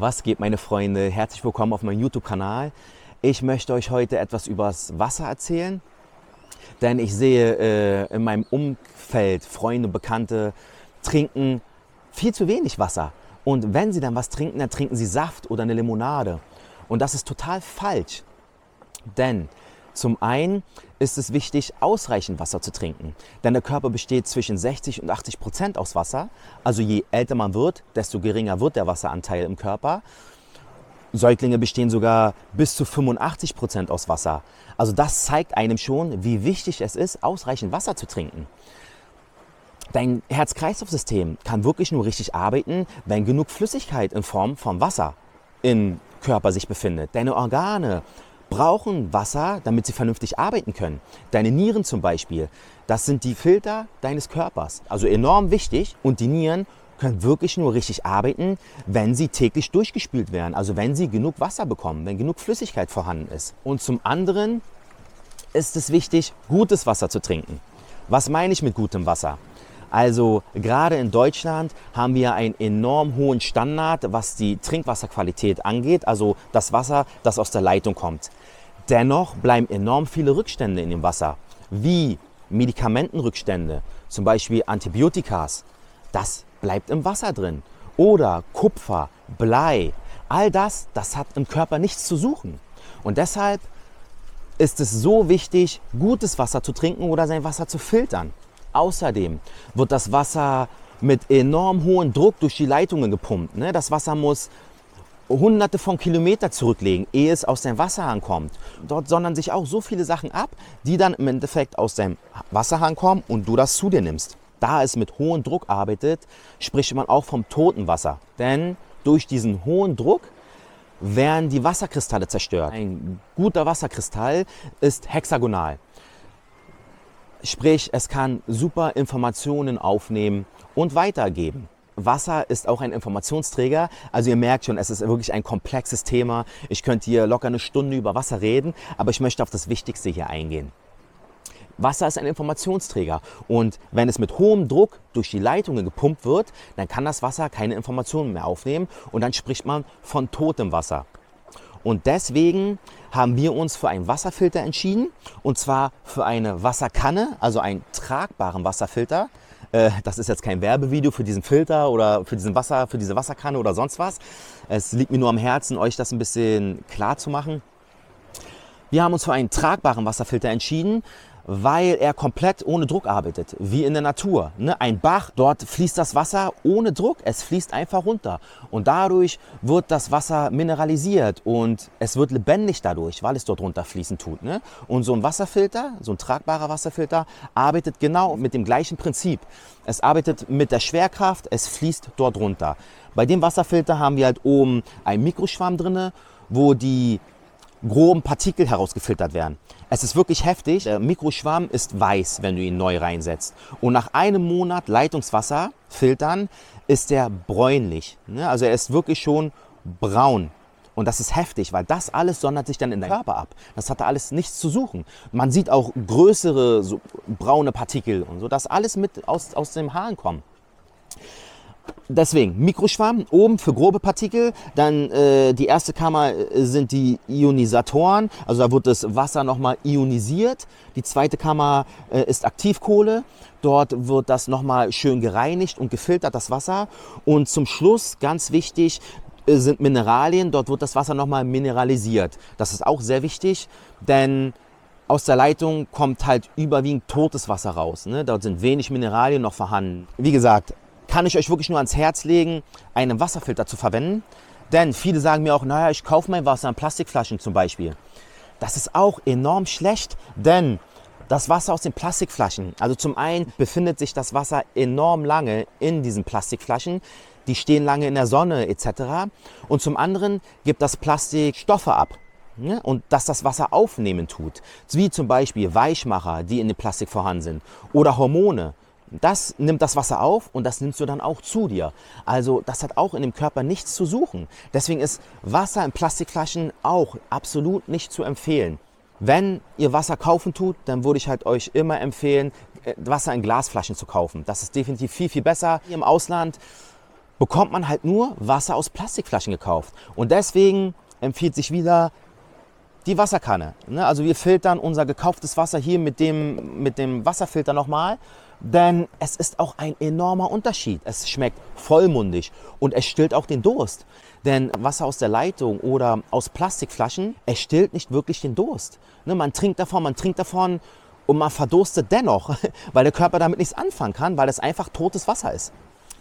Was geht, meine Freunde? Herzlich willkommen auf meinem YouTube-Kanal. Ich möchte euch heute etwas übers Wasser erzählen, denn ich sehe äh, in meinem Umfeld Freunde, Bekannte trinken viel zu wenig Wasser. Und wenn sie dann was trinken, dann trinken sie Saft oder eine Limonade. Und das ist total falsch, denn zum einen ist es wichtig, ausreichend Wasser zu trinken, denn der Körper besteht zwischen 60 und 80 Prozent aus Wasser. Also je älter man wird, desto geringer wird der Wasseranteil im Körper. Säuglinge bestehen sogar bis zu 85 Prozent aus Wasser. Also das zeigt einem schon, wie wichtig es ist, ausreichend Wasser zu trinken. Dein Herz-Kreislauf-System kann wirklich nur richtig arbeiten, wenn genug Flüssigkeit in Form von Wasser im Körper sich befindet. Deine Organe brauchen Wasser, damit sie vernünftig arbeiten können. Deine Nieren zum Beispiel, das sind die Filter deines Körpers. Also enorm wichtig. Und die Nieren können wirklich nur richtig arbeiten, wenn sie täglich durchgespült werden. Also wenn sie genug Wasser bekommen, wenn genug Flüssigkeit vorhanden ist. Und zum anderen ist es wichtig, gutes Wasser zu trinken. Was meine ich mit gutem Wasser? Also gerade in Deutschland haben wir einen enorm hohen Standard, was die Trinkwasserqualität angeht, also das Wasser, das aus der Leitung kommt. Dennoch bleiben enorm viele Rückstände in dem Wasser, wie Medikamentenrückstände, zum Beispiel Antibiotikas. Das bleibt im Wasser drin. Oder Kupfer, Blei, all das, das hat im Körper nichts zu suchen. Und deshalb ist es so wichtig, gutes Wasser zu trinken oder sein Wasser zu filtern. Außerdem wird das Wasser mit enorm hohem Druck durch die Leitungen gepumpt. Ne? Das Wasser muss hunderte von Kilometern zurücklegen, ehe es aus dem Wasserhahn kommt. Dort sondern sich auch so viele Sachen ab, die dann im Endeffekt aus dem Wasserhahn kommen und du das zu dir nimmst. Da es mit hohem Druck arbeitet, spricht man auch vom toten Wasser. Denn durch diesen hohen Druck werden die Wasserkristalle zerstört. Ein guter Wasserkristall ist hexagonal. Sprich, es kann super Informationen aufnehmen und weitergeben. Wasser ist auch ein Informationsträger. Also ihr merkt schon, es ist wirklich ein komplexes Thema. Ich könnte hier locker eine Stunde über Wasser reden, aber ich möchte auf das Wichtigste hier eingehen. Wasser ist ein Informationsträger und wenn es mit hohem Druck durch die Leitungen gepumpt wird, dann kann das Wasser keine Informationen mehr aufnehmen und dann spricht man von totem Wasser. Und deswegen haben wir uns für einen Wasserfilter entschieden und zwar für eine Wasserkanne, also einen tragbaren Wasserfilter. Äh, das ist jetzt kein Werbevideo für diesen Filter oder für diesen Wasser, für diese Wasserkanne oder sonst was. Es liegt mir nur am Herzen, euch das ein bisschen klar zu machen. Wir haben uns für einen tragbaren Wasserfilter entschieden, weil er komplett ohne Druck arbeitet, wie in der Natur. Ne? Ein Bach, dort fließt das Wasser ohne Druck, es fließt einfach runter. Und dadurch wird das Wasser mineralisiert und es wird lebendig dadurch, weil es dort runterfließen tut. Ne? Und so ein Wasserfilter, so ein tragbarer Wasserfilter, arbeitet genau mit dem gleichen Prinzip. Es arbeitet mit der Schwerkraft, es fließt dort runter. Bei dem Wasserfilter haben wir halt oben einen Mikroschwamm drin, wo die groben Partikel herausgefiltert werden. Es ist wirklich heftig. Der Mikroschwamm ist weiß, wenn du ihn neu reinsetzt. Und nach einem Monat Leitungswasser filtern ist er bräunlich. Ne? Also er ist wirklich schon braun. Und das ist heftig, weil das alles sondert sich dann in deinem Körper ab. Das hat da alles nichts zu suchen. Man sieht auch größere so braune Partikel und so, das alles mit aus, aus dem Haaren kommt. Deswegen Mikroschwamm oben für grobe Partikel, dann äh, die erste Kammer äh, sind die Ionisatoren, also da wird das Wasser nochmal ionisiert. Die zweite Kammer äh, ist Aktivkohle, dort wird das nochmal schön gereinigt und gefiltert, das Wasser. Und zum Schluss, ganz wichtig, äh, sind Mineralien, dort wird das Wasser nochmal mineralisiert. Das ist auch sehr wichtig, denn aus der Leitung kommt halt überwiegend totes Wasser raus. Ne? Dort sind wenig Mineralien noch vorhanden. Wie gesagt, kann ich euch wirklich nur ans Herz legen, einen Wasserfilter zu verwenden. Denn viele sagen mir auch, naja, ich kaufe mein Wasser in Plastikflaschen zum Beispiel. Das ist auch enorm schlecht, denn das Wasser aus den Plastikflaschen, also zum einen befindet sich das Wasser enorm lange in diesen Plastikflaschen, die stehen lange in der Sonne etc. Und zum anderen gibt das Plastik Stoffe ab. Ne? Und dass das Wasser aufnehmen tut, wie zum Beispiel Weichmacher, die in dem Plastik vorhanden sind, oder Hormone. Das nimmt das Wasser auf und das nimmst du dann auch zu dir. Also das hat auch in dem Körper nichts zu suchen. Deswegen ist Wasser in Plastikflaschen auch absolut nicht zu empfehlen. Wenn ihr Wasser kaufen tut, dann würde ich halt euch immer empfehlen, äh, Wasser in Glasflaschen zu kaufen. Das ist definitiv viel, viel besser. Im Ausland bekommt man halt nur Wasser aus Plastikflaschen gekauft. Und deswegen empfiehlt sich wieder die Wasserkanne. Ne? Also wir filtern unser gekauftes Wasser hier mit dem, mit dem Wasserfilter nochmal, denn es ist auch ein enormer Unterschied. Es schmeckt vollmundig und es stillt auch den Durst. Denn Wasser aus der Leitung oder aus Plastikflaschen, es stillt nicht wirklich den Durst. Ne? Man trinkt davon, man trinkt davon und man verdurstet dennoch, weil der Körper damit nichts anfangen kann, weil es einfach totes Wasser ist.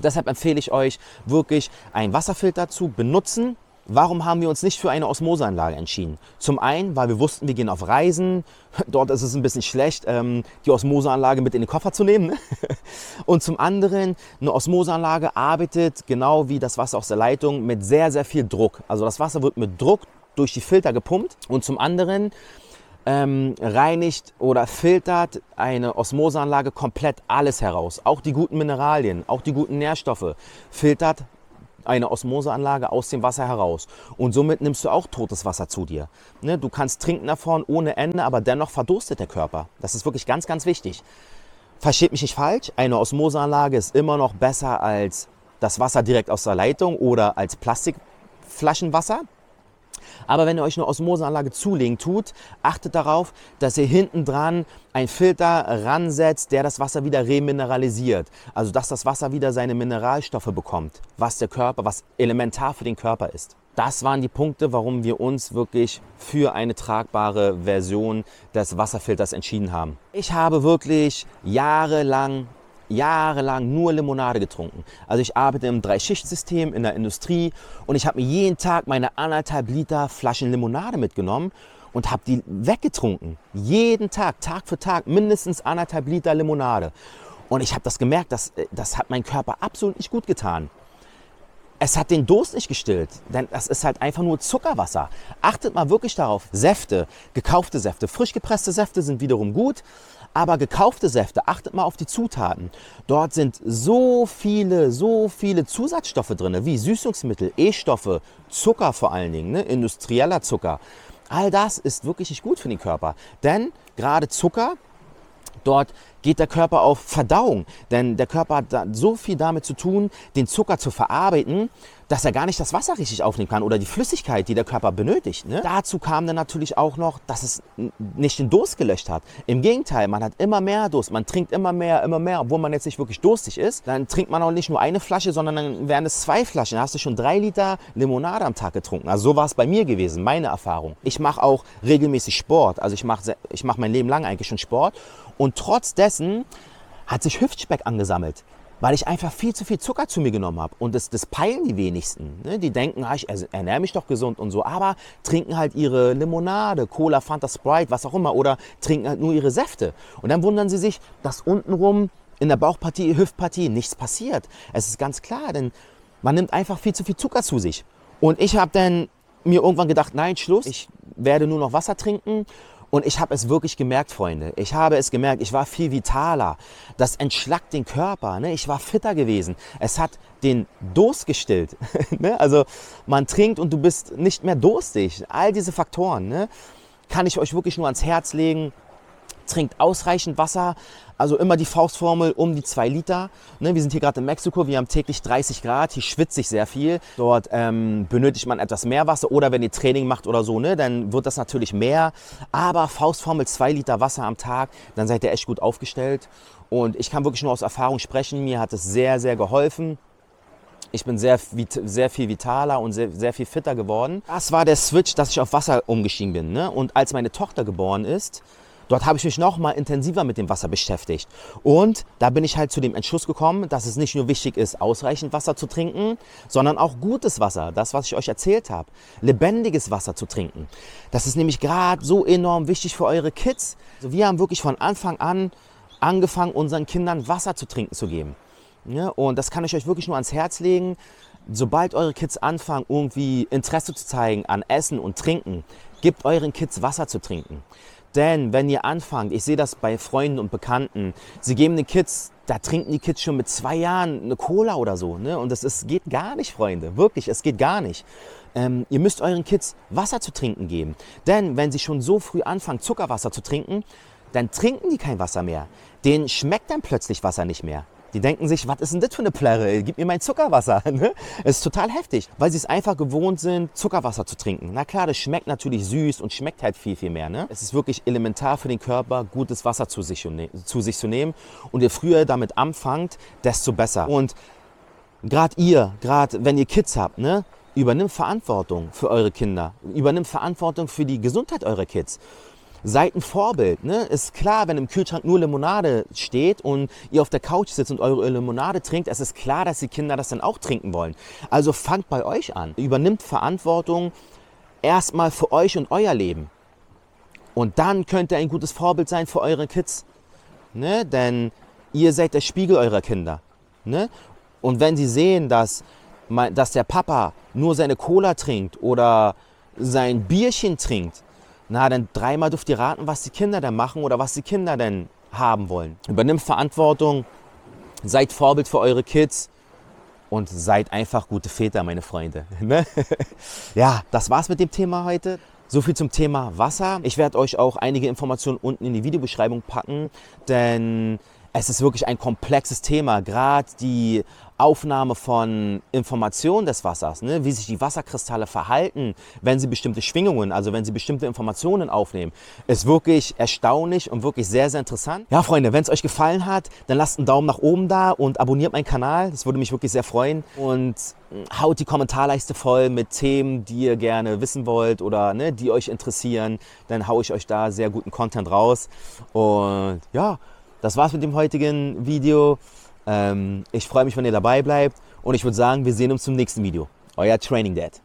Deshalb empfehle ich euch wirklich einen Wasserfilter zu benutzen, Warum haben wir uns nicht für eine Osmoseanlage entschieden? Zum einen, weil wir wussten, wir gehen auf Reisen. Dort ist es ein bisschen schlecht, ähm, die Osmoseanlage mit in den Koffer zu nehmen. Ne? Und zum anderen, eine Osmoseanlage arbeitet genau wie das Wasser aus der Leitung mit sehr, sehr viel Druck. Also das Wasser wird mit Druck durch die Filter gepumpt. Und zum anderen ähm, reinigt oder filtert eine Osmoseanlage komplett alles heraus. Auch die guten Mineralien, auch die guten Nährstoffe filtert eine Osmoseanlage aus dem Wasser heraus. Und somit nimmst du auch totes Wasser zu dir. Ne? Du kannst trinken davon ohne Ende, aber dennoch verdurstet der Körper. Das ist wirklich ganz, ganz wichtig. Versteht mich nicht falsch, eine Osmoseanlage ist immer noch besser als das Wasser direkt aus der Leitung oder als Plastikflaschenwasser. Aber wenn ihr euch eine Osmoseanlage zulegen tut, achtet darauf, dass ihr hinten dran einen Filter ransetzt, der das Wasser wieder remineralisiert. Also dass das Wasser wieder seine Mineralstoffe bekommt, was der Körper, was elementar für den Körper ist. Das waren die Punkte, warum wir uns wirklich für eine tragbare Version des Wasserfilters entschieden haben. Ich habe wirklich jahrelang jahrelang nur Limonade getrunken. Also ich arbeite im Drei-Schicht-System in der Industrie und ich habe mir jeden Tag meine anderthalb Liter Flaschen Limonade mitgenommen und habe die weggetrunken. Jeden Tag, Tag für Tag, mindestens anderthalb Liter Limonade. Und ich habe das gemerkt, das, das hat mein Körper absolut nicht gut getan. Es hat den Durst nicht gestillt, denn das ist halt einfach nur Zuckerwasser. Achtet mal wirklich darauf. Säfte, gekaufte Säfte, frisch gepresste Säfte sind wiederum gut, aber gekaufte Säfte, achtet mal auf die Zutaten. Dort sind so viele, so viele Zusatzstoffe drin, wie Süßungsmittel, E-Stoffe, Zucker vor allen Dingen, ne? industrieller Zucker. All das ist wirklich nicht gut für den Körper. Denn gerade Zucker, dort geht der Körper auf Verdauung. Denn der Körper hat so viel damit zu tun, den Zucker zu verarbeiten, dass er gar nicht das Wasser richtig aufnehmen kann oder die Flüssigkeit, die der Körper benötigt. Ne? Dazu kam dann natürlich auch noch, dass es nicht den Durst gelöscht hat. Im Gegenteil, man hat immer mehr Durst, man trinkt immer mehr, immer mehr, obwohl man jetzt nicht wirklich durstig ist. Dann trinkt man auch nicht nur eine Flasche, sondern dann wären es zwei Flaschen. Dann hast du schon drei Liter Limonade am Tag getrunken. Also so war es bei mir gewesen, meine Erfahrung. Ich mache auch regelmäßig Sport. Also ich mache ich mach mein Leben lang eigentlich schon Sport. Und trotz dessen hat sich Hüftspeck angesammelt weil ich einfach viel zu viel Zucker zu mir genommen habe. Und das, das peilen die wenigsten. Ne? Die denken, ah, ich ernähre mich doch gesund und so, aber trinken halt ihre Limonade, Cola, Fanta, Sprite, was auch immer, oder trinken halt nur ihre Säfte. Und dann wundern sie sich, dass untenrum in der Bauchpartie, Hüftpartie nichts passiert. Es ist ganz klar, denn man nimmt einfach viel zu viel Zucker zu sich. Und ich habe dann mir irgendwann gedacht, nein, Schluss, ich werde nur noch Wasser trinken und ich habe es wirklich gemerkt, Freunde. Ich habe es gemerkt. Ich war viel vitaler. Das entschlackt den Körper. Ne? Ich war fitter gewesen. Es hat den Durst gestillt. ne? Also man trinkt und du bist nicht mehr durstig. All diese Faktoren ne? kann ich euch wirklich nur ans Herz legen trinkt ausreichend Wasser, also immer die Faustformel um die 2 Liter. Ne, wir sind hier gerade in Mexiko, wir haben täglich 30 Grad, hier schwitze ich sehr viel. Dort ähm, benötigt man etwas mehr Wasser oder wenn ihr Training macht oder so, ne, dann wird das natürlich mehr. Aber Faustformel 2 Liter Wasser am Tag, dann seid ihr echt gut aufgestellt. Und ich kann wirklich nur aus Erfahrung sprechen, mir hat es sehr, sehr geholfen. Ich bin sehr, sehr viel vitaler und sehr, sehr viel fitter geworden. Das war der Switch, dass ich auf Wasser umgestiegen bin. Ne? Und als meine Tochter geboren ist, Dort habe ich mich noch mal intensiver mit dem Wasser beschäftigt. Und da bin ich halt zu dem Entschluss gekommen, dass es nicht nur wichtig ist, ausreichend Wasser zu trinken, sondern auch gutes Wasser, das, was ich euch erzählt habe, lebendiges Wasser zu trinken. Das ist nämlich gerade so enorm wichtig für eure Kids. Also wir haben wirklich von Anfang an angefangen, unseren Kindern Wasser zu trinken zu geben. Ja, und das kann ich euch wirklich nur ans Herz legen. Sobald eure Kids anfangen, irgendwie Interesse zu zeigen an Essen und Trinken, gebt euren Kids Wasser zu trinken. Denn wenn ihr anfangt, ich sehe das bei Freunden und Bekannten, sie geben den Kids, da trinken die Kids schon mit zwei Jahren eine Cola oder so. Ne? Und das ist, geht gar nicht, Freunde. Wirklich, es geht gar nicht. Ähm, ihr müsst euren Kids Wasser zu trinken geben. Denn wenn sie schon so früh anfangen, Zuckerwasser zu trinken, dann trinken die kein Wasser mehr. Denen schmeckt dann plötzlich Wasser nicht mehr. Die denken sich, was ist denn das für eine Plärre? Gib mir mein Zuckerwasser. Ne? Es ist total heftig, weil sie es einfach gewohnt sind, Zuckerwasser zu trinken. Na klar, das schmeckt natürlich süß und schmeckt halt viel, viel mehr. Ne? Es ist wirklich elementar für den Körper, gutes Wasser zu sich, zu sich zu nehmen. Und je früher damit anfangt, desto besser. Und gerade ihr, gerade wenn ihr Kids habt, ne? übernimmt Verantwortung für eure Kinder. Übernimmt Verantwortung für die Gesundheit eurer Kids. Seid ein Vorbild. Ne? Ist klar, wenn im Kühlschrank nur Limonade steht und ihr auf der Couch sitzt und eure Limonade trinkt, es ist klar, dass die Kinder das dann auch trinken wollen. Also fangt bei euch an. Übernimmt Verantwortung erstmal für euch und euer Leben. Und dann könnt ihr ein gutes Vorbild sein für eure Kids. Ne? Denn ihr seid der Spiegel eurer Kinder. Ne? Und wenn sie sehen, dass, dass der Papa nur seine Cola trinkt oder sein Bierchen trinkt, na, dann dreimal dürft ihr raten, was die Kinder denn machen oder was die Kinder denn haben wollen. Übernimmt Verantwortung, seid Vorbild für eure Kids und seid einfach gute Väter, meine Freunde. Ne? ja, das war's mit dem Thema heute. So viel zum Thema Wasser. Ich werde euch auch einige Informationen unten in die Videobeschreibung packen, denn es ist wirklich ein komplexes Thema, gerade die Aufnahme von Informationen des Wassers, ne? wie sich die Wasserkristalle verhalten, wenn sie bestimmte Schwingungen, also wenn sie bestimmte Informationen aufnehmen, ist wirklich erstaunlich und wirklich sehr, sehr interessant. Ja, Freunde, wenn es euch gefallen hat, dann lasst einen Daumen nach oben da und abonniert meinen Kanal. Das würde mich wirklich sehr freuen. Und haut die Kommentarleiste voll mit Themen, die ihr gerne wissen wollt oder ne, die euch interessieren. Dann haue ich euch da sehr guten Content raus. Und ja, das war's mit dem heutigen Video. Ähm, ich freue mich, wenn ihr dabei bleibt und ich würde sagen, wir sehen uns zum nächsten Video. Euer Training Dad.